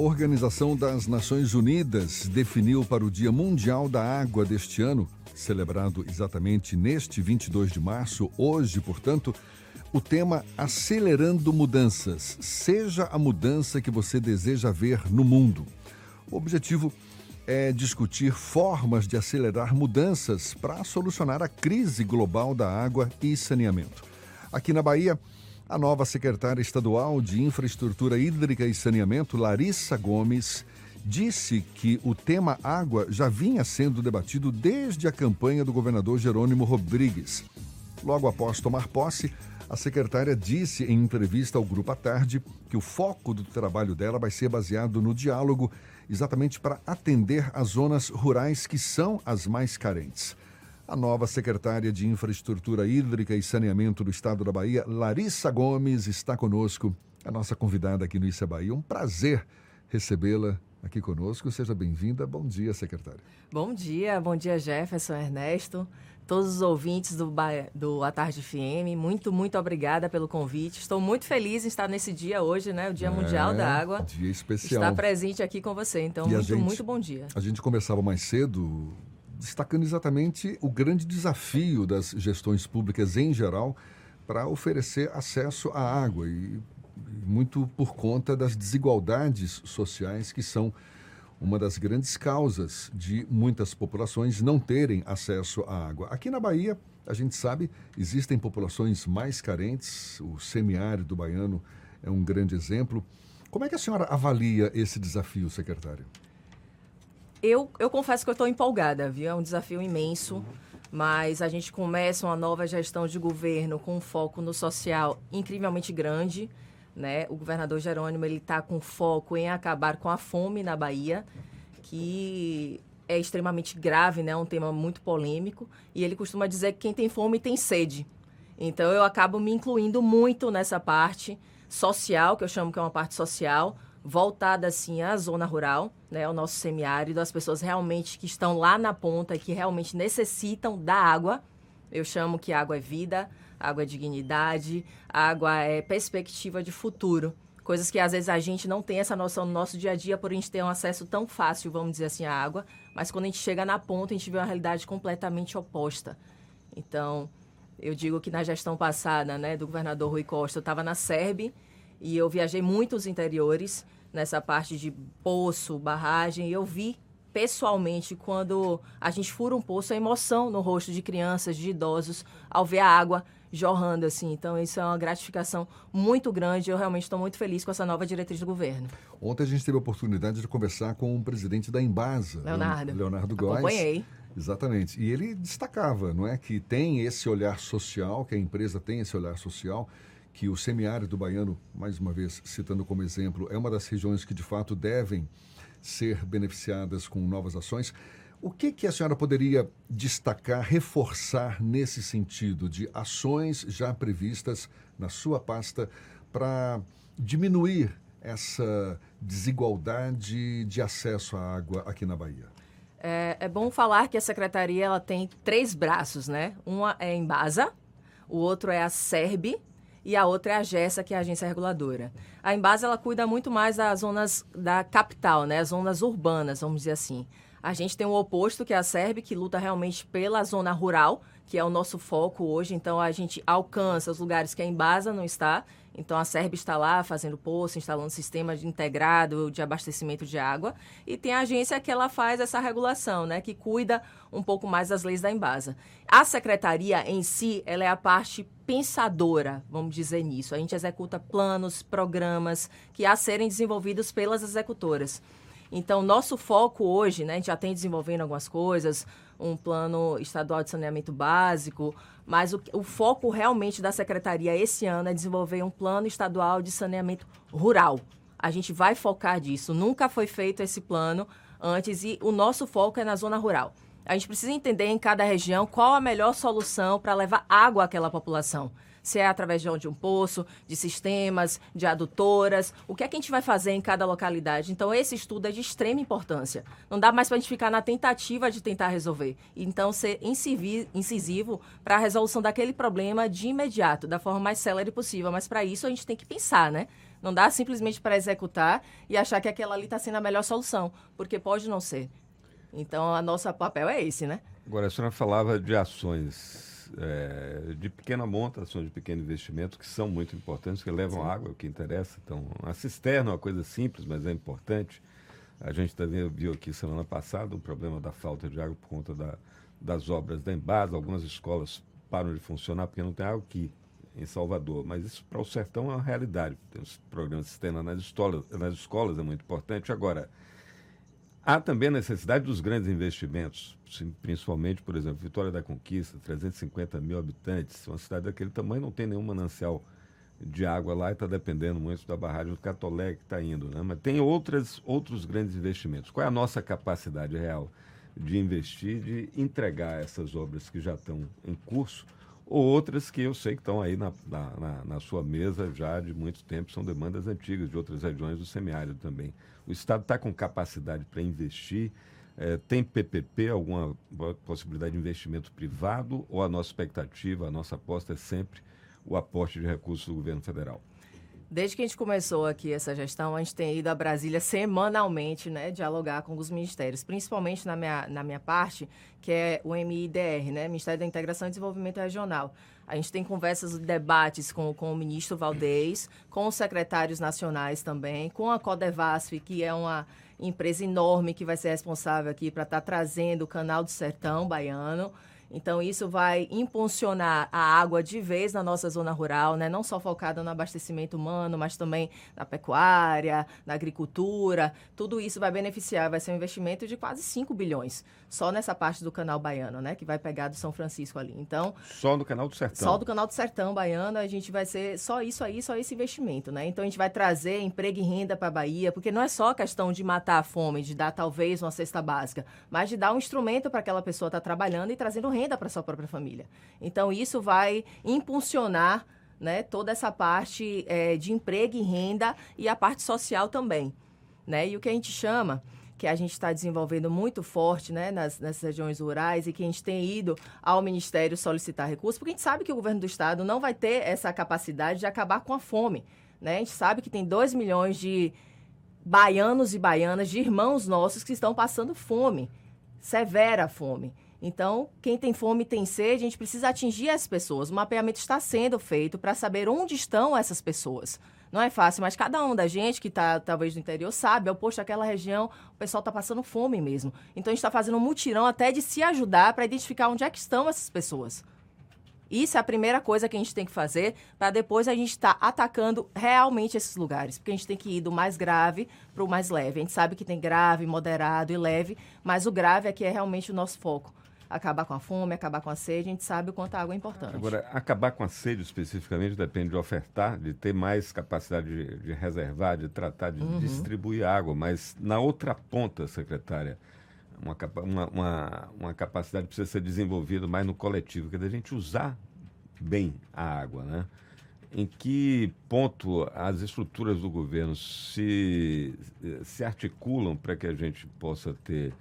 Organização das Nações Unidas definiu para o Dia Mundial da Água deste ano, celebrado exatamente neste 22 de março, hoje, portanto, o tema Acelerando Mudanças. Seja a mudança que você deseja ver no mundo. O objetivo é discutir formas de acelerar mudanças para solucionar a crise global da água e saneamento. Aqui na Bahia, a nova secretária estadual de Infraestrutura Hídrica e Saneamento, Larissa Gomes, disse que o tema água já vinha sendo debatido desde a campanha do governador Jerônimo Rodrigues. Logo após tomar posse, a secretária disse em entrevista ao Grupo à Tarde que o foco do trabalho dela vai ser baseado no diálogo, exatamente para atender as zonas rurais que são as mais carentes. A nova secretária de Infraestrutura Hídrica e Saneamento do Estado da Bahia, Larissa Gomes, está conosco, a nossa convidada aqui no Issa Bahia. Um prazer recebê-la aqui conosco. Seja bem-vinda. Bom dia, secretária. Bom dia, bom dia, Jefferson, Ernesto, todos os ouvintes do, do A Tarde FM. Muito, muito obrigada pelo convite. Estou muito feliz em estar nesse dia hoje, né? O Dia é, Mundial da Água. Dia especial. Estar presente aqui com você. Então, e muito, gente, muito bom dia. A gente conversava mais cedo destacando exatamente o grande desafio das gestões públicas em geral para oferecer acesso à água e muito por conta das desigualdades sociais que são uma das grandes causas de muitas populações não terem acesso à água. Aqui na Bahia, a gente sabe, existem populações mais carentes, o semiárido baiano é um grande exemplo. Como é que a senhora avalia esse desafio, secretário? Eu, eu confesso que eu estou empolgada, viu? É um desafio imenso, mas a gente começa uma nova gestão de governo com um foco no social incrivelmente grande. Né? O governador Jerônimo está com foco em acabar com a fome na Bahia, que é extremamente grave, né? É um tema muito polêmico. E ele costuma dizer que quem tem fome tem sede. Então eu acabo me incluindo muito nessa parte social, que eu chamo que é uma parte social, voltada assim à zona rural, né, ao nosso semiárido, as pessoas realmente que estão lá na ponta e que realmente necessitam da água. Eu chamo que água é vida, água é dignidade, água é perspectiva de futuro. Coisas que às vezes a gente não tem essa noção no nosso dia a dia por a gente ter um acesso tão fácil, vamos dizer assim, à água, mas quando a gente chega na ponta, a gente vê uma realidade completamente oposta. Então, eu digo que na gestão passada, né, do governador Rui Costa, eu estava na SERB e eu viajei muitos interiores nessa parte de poço, barragem, eu vi pessoalmente quando a gente fura um poço, a emoção no rosto de crianças, de idosos, ao ver a água jorrando assim. Então isso é uma gratificação muito grande. Eu realmente estou muito feliz com essa nova diretriz do governo. Ontem a gente teve a oportunidade de conversar com o presidente da Embasa, Leonardo, Leonardo Góes. Acompanhei. Exatamente. E ele destacava, não é, que tem esse olhar social, que a empresa tem esse olhar social que o semiárido baiano, mais uma vez citando como exemplo, é uma das regiões que de fato devem ser beneficiadas com novas ações. O que, que a senhora poderia destacar, reforçar nesse sentido de ações já previstas na sua pasta para diminuir essa desigualdade de acesso à água aqui na Bahia? É, é bom falar que a secretaria ela tem três braços, né? Uma é a Embasa, o outro é a SERB e a outra é a GESA, que é a agência reguladora. A Embasa ela cuida muito mais das zonas da capital, né, as zonas urbanas, vamos dizer assim. A gente tem o oposto, que é a SERB, que luta realmente pela zona rural, que é o nosso foco hoje. Então, a gente alcança os lugares que a Embasa não está. Então, a SERB está lá fazendo poço, instalando sistema de integrado de abastecimento de água. E tem a agência que ela faz essa regulação, né? Que cuida um pouco mais das leis da Embasa. A secretaria em si, ela é a parte pensadora, vamos dizer nisso. A gente executa planos, programas que a serem desenvolvidos pelas executoras. Então, nosso foco hoje, né, a gente já tem desenvolvendo algumas coisas, um plano estadual de saneamento básico, mas o, o, foco realmente da secretaria esse ano é desenvolver um plano estadual de saneamento rural. A gente vai focar disso. Nunca foi feito esse plano antes e o nosso foco é na zona rural. A gente precisa entender em cada região qual a melhor solução para levar água àquela população se é através de um poço, de sistemas, de adutoras, o que é que a gente vai fazer em cada localidade. Então, esse estudo é de extrema importância. Não dá mais para a gente ficar na tentativa de tentar resolver. Então, ser incisivo para a resolução daquele problema de imediato, da forma mais célere possível. Mas, para isso, a gente tem que pensar, né? Não dá simplesmente para executar e achar que aquela ali está sendo a melhor solução, porque pode não ser. Então, a nosso papel é esse, né? Agora, a senhora falava de ações é, de pequena monta, ações de pequeno investimento, que são muito importantes, que levam Sim. água, é o que interessa. Então, a cisterna é uma coisa simples, mas é importante. A gente também viu aqui semana passada um problema da falta de água por conta da, das obras da Embasa. Algumas escolas param de funcionar porque não tem água aqui em Salvador. Mas isso para o sertão é uma realidade. Tem os programas de cisterna nas escolas, nas escolas é muito importante. Agora, há também a necessidade dos grandes investimentos, principalmente, por exemplo, Vitória da Conquista, 350 mil habitantes, uma cidade daquele tamanho não tem nenhum manancial de água lá e está dependendo muito da barragem do Catolé que está indo. Né? Mas tem outras, outros grandes investimentos. Qual é a nossa capacidade real de investir, de entregar essas obras que já estão em curso, outras que eu sei que estão aí na, na, na sua mesa já de muito tempo, são demandas antigas de outras regiões do semiárido também. O Estado está com capacidade para investir, é, tem PPP, alguma possibilidade de investimento privado, ou a nossa expectativa, a nossa aposta é sempre o aporte de recursos do governo federal? Desde que a gente começou aqui essa gestão, a gente tem ido a Brasília semanalmente, né, dialogar com os ministérios, principalmente na minha, na minha parte, que é o MIDR, né, Ministério da Integração e Desenvolvimento Regional. A gente tem conversas e debates com, com o ministro Valdez, com os secretários nacionais também, com a Codevasf, que é uma empresa enorme que vai ser responsável aqui para estar tá trazendo o canal do sertão baiano. Então, isso vai impulsionar a água de vez na nossa zona rural, né? não só focada no abastecimento humano, mas também na pecuária, na agricultura. Tudo isso vai beneficiar, vai ser um investimento de quase 5 bilhões, só nessa parte do canal baiano, né? que vai pegar do São Francisco ali. Então, só do canal do Sertão. Só do canal do Sertão baiano, a gente vai ser só isso aí, só esse investimento. Né? Então, a gente vai trazer emprego e renda para a Bahia, porque não é só questão de matar a fome, de dar talvez uma cesta básica, mas de dar um instrumento para aquela pessoa estar tá trabalhando e trazendo renda renda para sua própria família. Então, isso vai impulsionar né, toda essa parte é, de emprego e renda e a parte social também. Né? E o que a gente chama que a gente está desenvolvendo muito forte né, nas, nas regiões rurais e que a gente tem ido ao Ministério solicitar recursos, porque a gente sabe que o governo do Estado não vai ter essa capacidade de acabar com a fome. Né? A gente sabe que tem 2 milhões de baianos e baianas, de irmãos nossos que estão passando fome, severa fome. Então, quem tem fome tem sede, a gente precisa atingir as pessoas. O mapeamento está sendo feito para saber onde estão essas pessoas. Não é fácil, mas cada um da gente que está talvez no interior sabe, é posto aquela região, o pessoal está passando fome mesmo. Então a gente está fazendo um mutirão até de se ajudar para identificar onde é que estão essas pessoas. Isso é a primeira coisa que a gente tem que fazer para depois a gente estar tá atacando realmente esses lugares. Porque a gente tem que ir do mais grave para o mais leve. A gente sabe que tem grave, moderado e leve, mas o grave aqui é realmente o nosso foco acabar com a fome, acabar com a sede, a gente sabe o quanto a água é importante. Agora, acabar com a sede especificamente depende de ofertar, de ter mais capacidade de, de reservar, de tratar, de uhum. distribuir água, mas na outra ponta, secretária, uma, uma, uma, uma, capacidade precisa ser desenvolvida mais no coletivo, que é da gente usar bem a água, né? Em que ponto as estruturas do governo se, se articulam para que a gente possa ter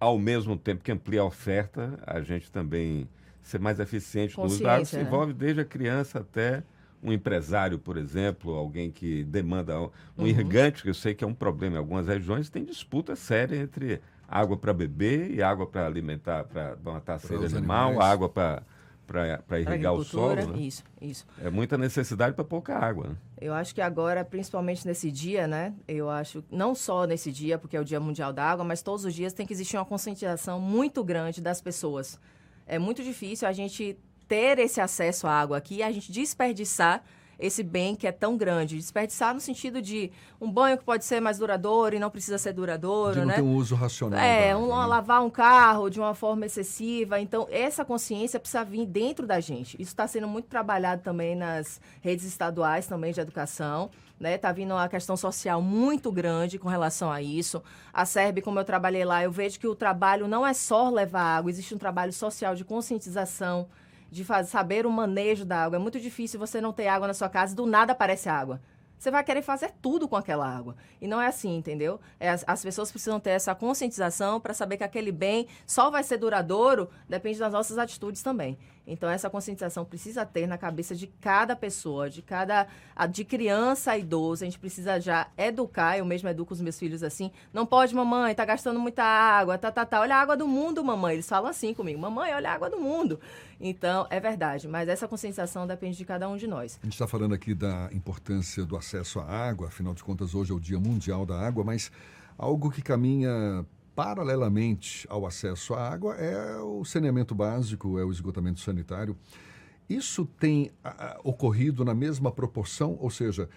ao mesmo tempo que amplia a oferta, a gente também ser mais eficiente no uso da água. Isso né? envolve desde a criança até um empresário, por exemplo, alguém que demanda um uhum. irrigante, que eu sei que é um problema em algumas regiões, tem disputa séria entre água para beber e água para alimentar, para matar a sede animal, animais. água para para irrigar o solo. Né? Isso, isso. É muita necessidade para pouca água. Né? Eu acho que agora, principalmente nesse dia, né? Eu acho, não só nesse dia, porque é o Dia Mundial da Água, mas todos os dias tem que existir uma conscientização muito grande das pessoas. É muito difícil a gente ter esse acesso à água aqui e a gente desperdiçar esse bem que é tão grande. Desperdiçar no sentido de um banho que pode ser mais duradouro e não precisa ser duradouro, de não né? ter um uso racional. É, um, né? lavar um carro de uma forma excessiva. Então, essa consciência precisa vir dentro da gente. Isso está sendo muito trabalhado também nas redes estaduais também de educação. Né, tá vindo uma questão social muito grande com relação a isso. A SERB, como eu trabalhei lá, eu vejo que o trabalho não é só levar água, existe um trabalho social de conscientização, de fazer, saber o manejo da água. É muito difícil você não ter água na sua casa e do nada aparece água. Você vai querer fazer tudo com aquela água. E não é assim, entendeu? É, as, as pessoas precisam ter essa conscientização para saber que aquele bem só vai ser duradouro, depende das nossas atitudes também. Então, essa conscientização precisa ter na cabeça de cada pessoa, de cada. de criança a idoso. A gente precisa já educar, eu mesmo educo os meus filhos assim. Não pode, mamãe, tá gastando muita água, tá, tá, tá. Olha a água do mundo, mamãe. Eles falam assim comigo: mamãe, olha a água do mundo. Então, é verdade, mas essa conscientização depende de cada um de nós. A gente está falando aqui da importância do acesso à água, afinal de contas, hoje é o Dia Mundial da Água, mas algo que caminha paralelamente ao acesso à água é o saneamento básico, é o esgotamento sanitário. Isso tem a, ocorrido na mesma proporção, ou seja,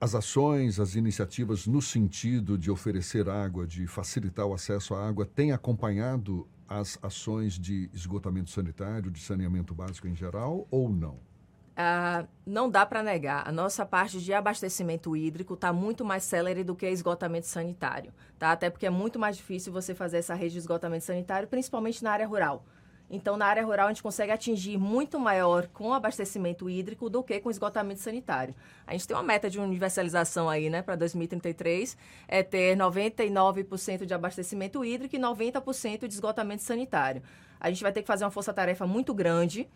as ações, as iniciativas no sentido de oferecer água, de facilitar o acesso à água, têm acompanhado as ações de esgotamento sanitário, de saneamento básico em geral ou não? Ah, não dá para negar. A nossa parte de abastecimento hídrico está muito mais célere do que esgotamento sanitário. Tá? Até porque é muito mais difícil você fazer essa rede de esgotamento sanitário, principalmente na área rural. Então, na área rural, a gente consegue atingir muito maior com abastecimento hídrico do que com esgotamento sanitário. A gente tem uma meta de universalização aí, né, para 2033, é ter 99% de abastecimento hídrico e 90% de esgotamento sanitário. A gente vai ter que fazer uma força-tarefa muito grande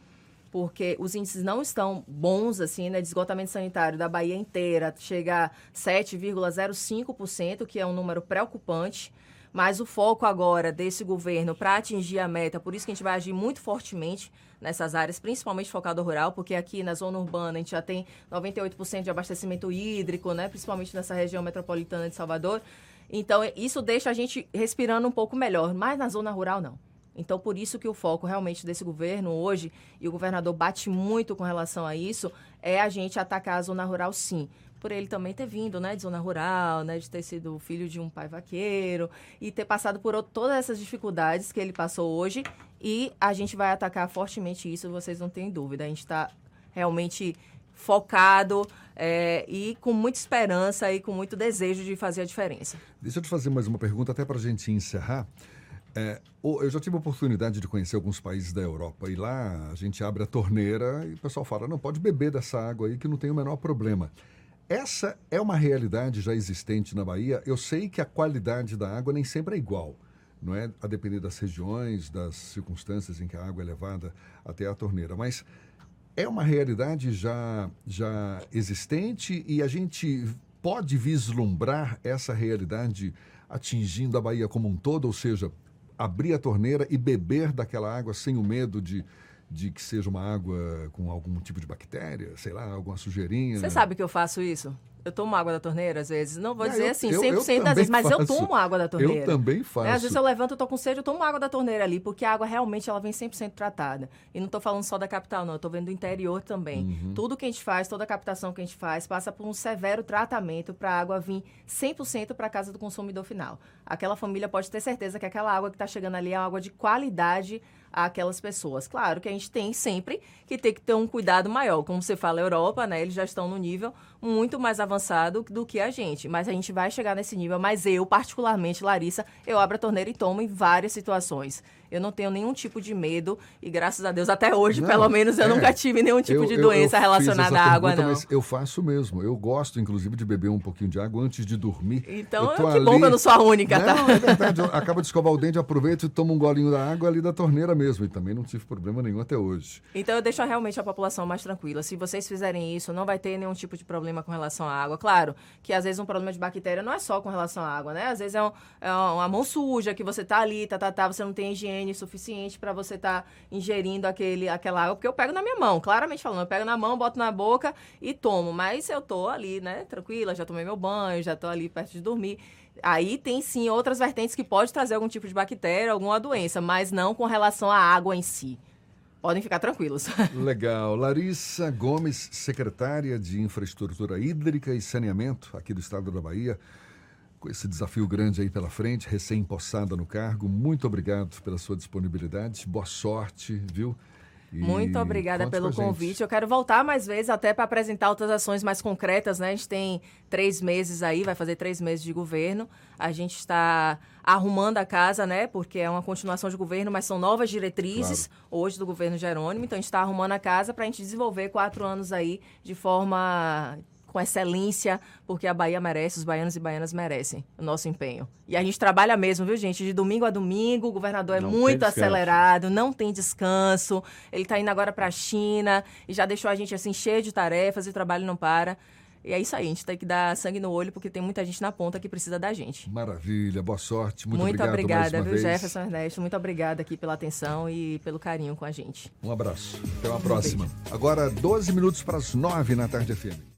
porque os índices não estão bons, assim, né, de esgotamento sanitário da Bahia inteira, chega a 7,05%, que é um número preocupante. Mas o foco agora desse governo para atingir a meta, por isso que a gente vai agir muito fortemente nessas áreas, principalmente focado rural, porque aqui na zona urbana a gente já tem 98% de abastecimento hídrico, né, principalmente nessa região metropolitana de Salvador. Então, isso deixa a gente respirando um pouco melhor, mas na zona rural não. Então, por isso que o foco realmente desse governo hoje, e o governador bate muito com relação a isso, é a gente atacar a zona rural sim. Por ele também ter vindo, né, de zona rural, né, de ter sido filho de um pai vaqueiro e ter passado por todas essas dificuldades que ele passou hoje. E a gente vai atacar fortemente isso, vocês não têm dúvida. A gente está realmente focado é, e com muita esperança e com muito desejo de fazer a diferença. Deixa eu te fazer mais uma pergunta, até para a gente encerrar. É, eu já tive a oportunidade de conhecer alguns países da Europa e lá a gente abre a torneira e o pessoal fala: não, pode beber dessa água aí que não tem o menor problema. Essa é uma realidade já existente na Bahia. Eu sei que a qualidade da água nem sempre é igual, não é? A depender das regiões, das circunstâncias em que a água é levada até a torneira, mas é uma realidade já, já existente e a gente pode vislumbrar essa realidade atingindo a Bahia como um todo, ou seja, abrir a torneira e beber daquela água sem o medo de, de que seja uma água com algum tipo de bactéria, sei lá, alguma sujeirinha. Você sabe que eu faço isso? Eu tomo água da torneira às vezes. Não vou dizer eu, assim, 100% eu, eu das vezes, mas faço. eu tomo água da torneira. Eu também faço. É, às vezes eu levanto, eu tô com sede, eu tomo água da torneira ali, porque a água realmente ela vem 100% tratada. E não estou falando só da capital, não, eu tô vendo do interior também. Uhum. Tudo que a gente faz, toda a captação que a gente faz, passa por um severo tratamento para a água vir 100% para a casa do consumidor final. Aquela família pode ter certeza que aquela água que está chegando ali é água de qualidade àquelas pessoas. Claro que a gente tem sempre que ter que ter um cuidado maior. Como você fala, a Europa, né, eles já estão no nível muito mais avançado do que a gente. Mas a gente vai chegar nesse nível. Mas eu, particularmente, Larissa, eu abro a torneira e tomo em várias situações. Eu não tenho nenhum tipo de medo e graças a Deus até hoje, não, pelo menos, eu é, nunca tive nenhum tipo eu, de doença eu, eu relacionada à água, não. Mas eu faço mesmo. Eu gosto, inclusive, de beber um pouquinho de água antes de dormir. Então, que ali... bom que eu não sou a única, tá? Não, é verdade. Acaba de escovar o dente, aproveito e tomo um golinho da água ali da torneira mesmo. E também não tive problema nenhum até hoje. Então, eu deixo realmente a população mais tranquila. Se vocês fizerem isso, não vai ter nenhum tipo de problema com relação à água. Claro que, às vezes, um problema de bactéria não é só com relação à água, né? Às vezes é, um, é uma mão suja que você tá ali, tá, tá, tá, você não tem higiene suficiente para você tá ingerindo aquele, aquela água, porque eu pego na minha mão, claramente falando, eu pego na mão, boto na boca e tomo. Mas eu tô ali, né, tranquila, já tomei meu banho, já tô ali perto de dormir. Aí tem sim outras vertentes que pode trazer algum tipo de bactéria, alguma doença, mas não com relação à água em si. Podem ficar tranquilos. Legal. Larissa Gomes, secretária de Infraestrutura Hídrica e Saneamento aqui do estado da Bahia com esse desafio grande aí pela frente, recém-possada no cargo. Muito obrigado pela sua disponibilidade. Boa sorte, viu? E Muito obrigada pelo convite. Eu quero voltar mais vezes até para apresentar outras ações mais concretas, né? A gente tem três meses aí, vai fazer três meses de governo. A gente está arrumando a casa, né? Porque é uma continuação de governo, mas são novas diretrizes claro. hoje do governo Jerônimo. Então a gente está arrumando a casa para a gente desenvolver quatro anos aí de forma com excelência, porque a Bahia merece, os baianos e baianas merecem o nosso empenho. E a gente trabalha mesmo, viu, gente? De domingo a domingo, o governador é Não muito tem descanso. acelerado, não tem descanso. Ele está indo agora para a China e já deixou a gente assim cheio de tarefas e o trabalho não para. E é isso aí, a gente tem que dar sangue no olho, porque tem muita gente na ponta que precisa da gente. Maravilha, boa sorte. Muito, Muito, obrigado mais obrigada, viu, vez. Jefferson Ernesto? Muito obrigada aqui pela atenção e pelo carinho com a gente. Um abraço. Até uma próxima. Agora, 12 minutos para as 9 na tarde FM.